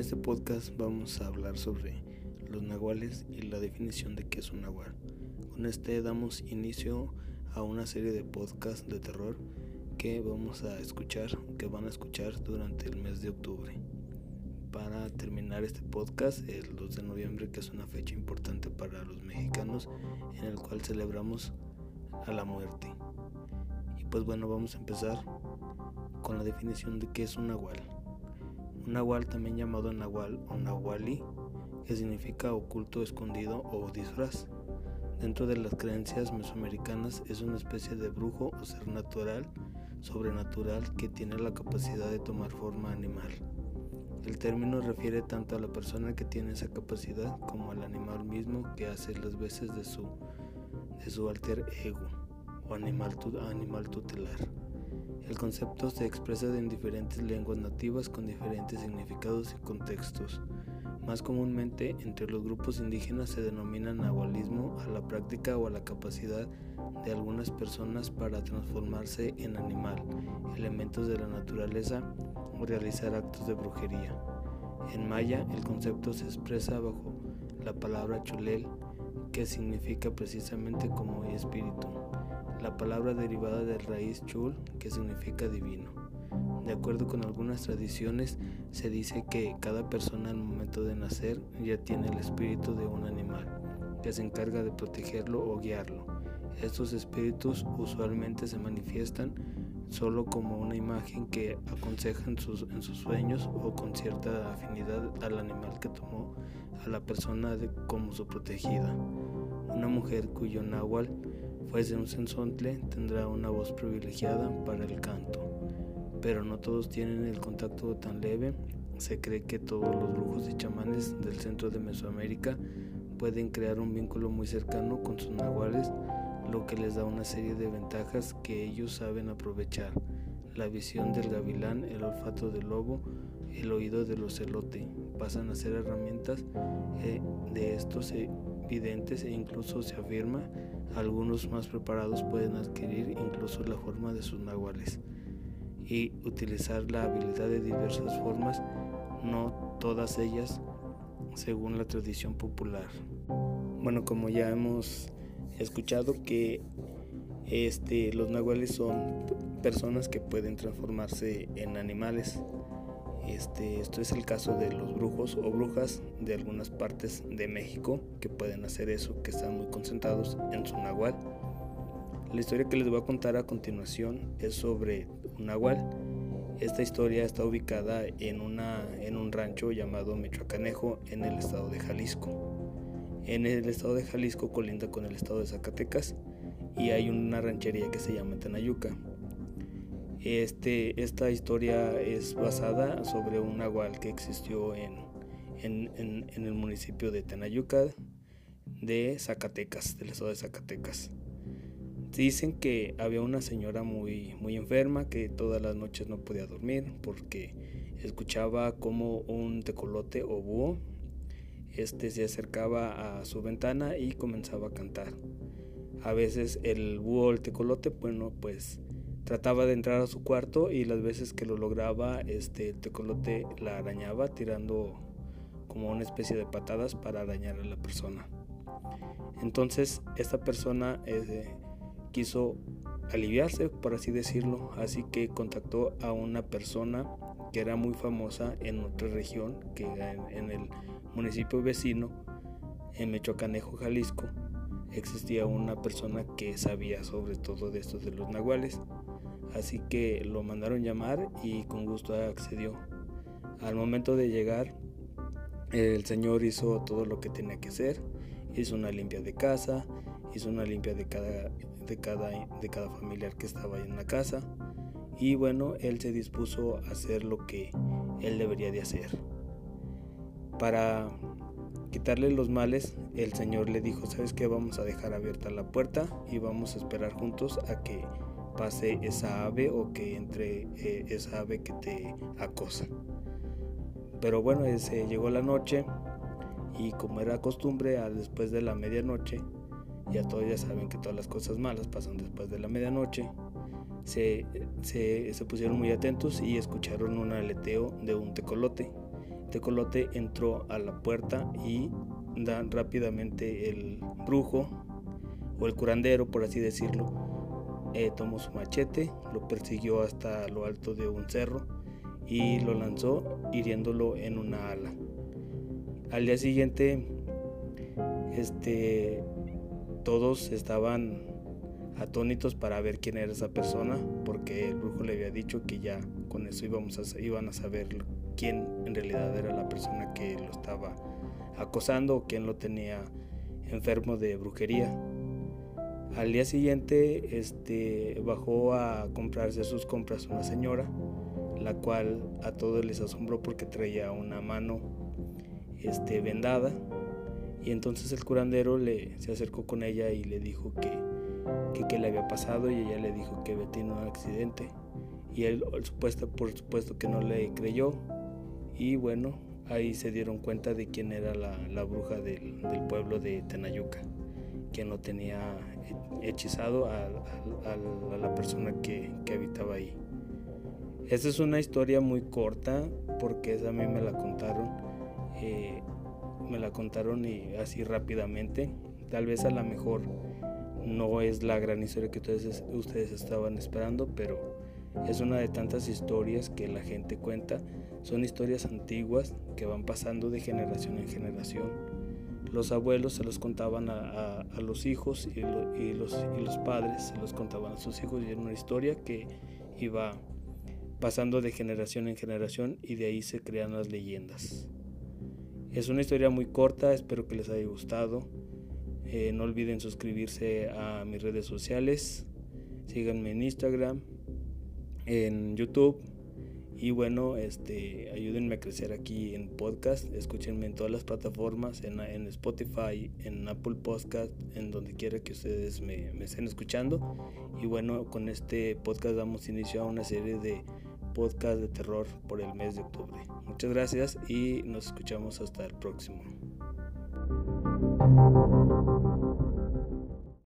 este podcast vamos a hablar sobre los nahuales y la definición de qué es un nahual. Con este damos inicio a una serie de podcasts de terror que vamos a escuchar, que van a escuchar durante el mes de octubre. Para terminar este podcast, el 2 de noviembre, que es una fecha importante para los mexicanos, en el cual celebramos a la muerte. Y pues bueno, vamos a empezar con la definición de qué es un nahual. Nahual, también llamado nahual o nahuali, que significa oculto, escondido o disfraz. Dentro de las creencias mesoamericanas es una especie de brujo o ser natural, sobrenatural, que tiene la capacidad de tomar forma animal. El término refiere tanto a la persona que tiene esa capacidad como al animal mismo que hace las veces de su, alter ego o animal tutelar. El concepto se expresa en diferentes lenguas nativas con diferentes significados y contextos. Más comúnmente entre los grupos indígenas se denomina nahualismo a la práctica o a la capacidad de algunas personas para transformarse en animal, elementos de la naturaleza o realizar actos de brujería. En maya el concepto se expresa bajo la palabra chulel, que significa precisamente como espíritu la palabra derivada del raíz chul, que significa divino. De acuerdo con algunas tradiciones, se dice que cada persona al momento de nacer ya tiene el espíritu de un animal, que se encarga de protegerlo o guiarlo. Estos espíritus usualmente se manifiestan solo como una imagen que aconseja en sus, en sus sueños o con cierta afinidad al animal que tomó a la persona como su protegida. Una mujer cuyo náhuatl fuese un sensontle, tendrá una voz privilegiada para el canto. Pero no todos tienen el contacto tan leve. Se cree que todos los brujos y chamanes del centro de Mesoamérica pueden crear un vínculo muy cercano con sus nahuales, lo que les da una serie de ventajas que ellos saben aprovechar. La visión del gavilán, el olfato del lobo, el oído del ocelote pasan a ser herramientas eh, de estos videntes e incluso se afirma algunos más preparados pueden adquirir incluso la forma de sus nahuales y utilizar la habilidad de diversas formas, no todas ellas según la tradición popular. Bueno, como ya hemos escuchado que este, los nahuales son personas que pueden transformarse en animales este, esto es el caso de los brujos o brujas de algunas partes de México que pueden hacer eso, que están muy concentrados en su nahual. La historia que les voy a contar a continuación es sobre un nahual. Esta historia está ubicada en, una, en un rancho llamado Michoacanejo en el estado de Jalisco. En el estado de Jalisco colinda con el estado de Zacatecas y hay una ranchería que se llama Tenayuca. Este, esta historia es basada sobre un nahual que existió en, el municipio de Tenayuca de Zacatecas, del estado de Zacatecas. Dicen que había una señora muy, muy enferma que todas las noches no podía dormir porque escuchaba como un tecolote o búho este se acercaba a su ventana y comenzaba a cantar. A veces el búho o el tecolote, bueno, pues trataba de entrar a su cuarto y las veces que lo lograba, este, el tecolote la arañaba tirando como una especie de patadas para arañar a la persona. Entonces esta persona eh, quiso aliviarse, por así decirlo, así que contactó a una persona que era muy famosa en otra región, que en, en el municipio vecino, en Mechoacanejo, Jalisco, existía una persona que sabía sobre todo de estos de los nahuales así que lo mandaron llamar y con gusto accedió. Al momento de llegar, el señor hizo todo lo que tenía que hacer, hizo una limpia de casa, hizo una limpia de cada, de cada, de cada familiar que estaba en la casa y bueno, él se dispuso a hacer lo que él debería de hacer. Para quitarle los males, el Señor le dijo, ¿sabes qué? Vamos a dejar abierta la puerta y vamos a esperar juntos a que pase esa ave o que entre eh, esa ave que te acosa. Pero bueno, se llegó la noche y como era costumbre, después de la medianoche, ya todos ya saben que todas las cosas malas pasan después de la medianoche, se, se, se pusieron muy atentos y escucharon un aleteo de un tecolote Tecolote entró a la puerta y da rápidamente el brujo o el curandero, por así decirlo, eh, tomó su machete, lo persiguió hasta lo alto de un cerro y lo lanzó hiriéndolo en una ala. Al día siguiente, este, todos estaban atónitos para ver quién era esa persona, porque el brujo le había dicho que ya con eso íbamos a, iban a saber quién en realidad era la persona que lo estaba acosando o quién lo tenía enfermo de brujería. Al día siguiente este, bajó a comprarse sus compras una señora, la cual a todos les asombró porque traía una mano este, vendada. Y entonces el curandero le, se acercó con ella y le dijo que, que, le había pasado y ella le dijo que había tenido un accidente. Y él supuesto, por supuesto que no le creyó. Y bueno, ahí se dieron cuenta de quién era la, bruja del, del pueblo de Tenayuca quien lo tenía hechizado a, la persona que, habitaba ahí. Esta es una historia muy corta porque esa a mí me la contaron, eh, me la contaron y así rápidamente. Tal vez a lo mejor no es la gran historia que ustedes, ustedes estaban esperando, pero es una de tantas historias que la gente cuenta. Son historias antiguas que van pasando de generación en generación los abuelos se los contaban a, los hijos y, los, padres se los contaban a sus hijos y era una historia que iba pasando de generación en generación y de ahí se crean las leyendas. Es una historia muy corta, espero que les haya gustado. Eh, no olviden suscribirse a mis redes sociales. Síganme en Instagram, en YouTube y bueno, este, ayúdenme a crecer aquí en podcast, escúchenme en todas las plataformas, en, en Spotify, en Apple Podcast, en donde quiera que ustedes me, estén escuchando. Y bueno, con este podcast damos inicio a una serie de podcast de terror por el mes de octubre. Muchas gracias y nos escuchamos hasta el próximo.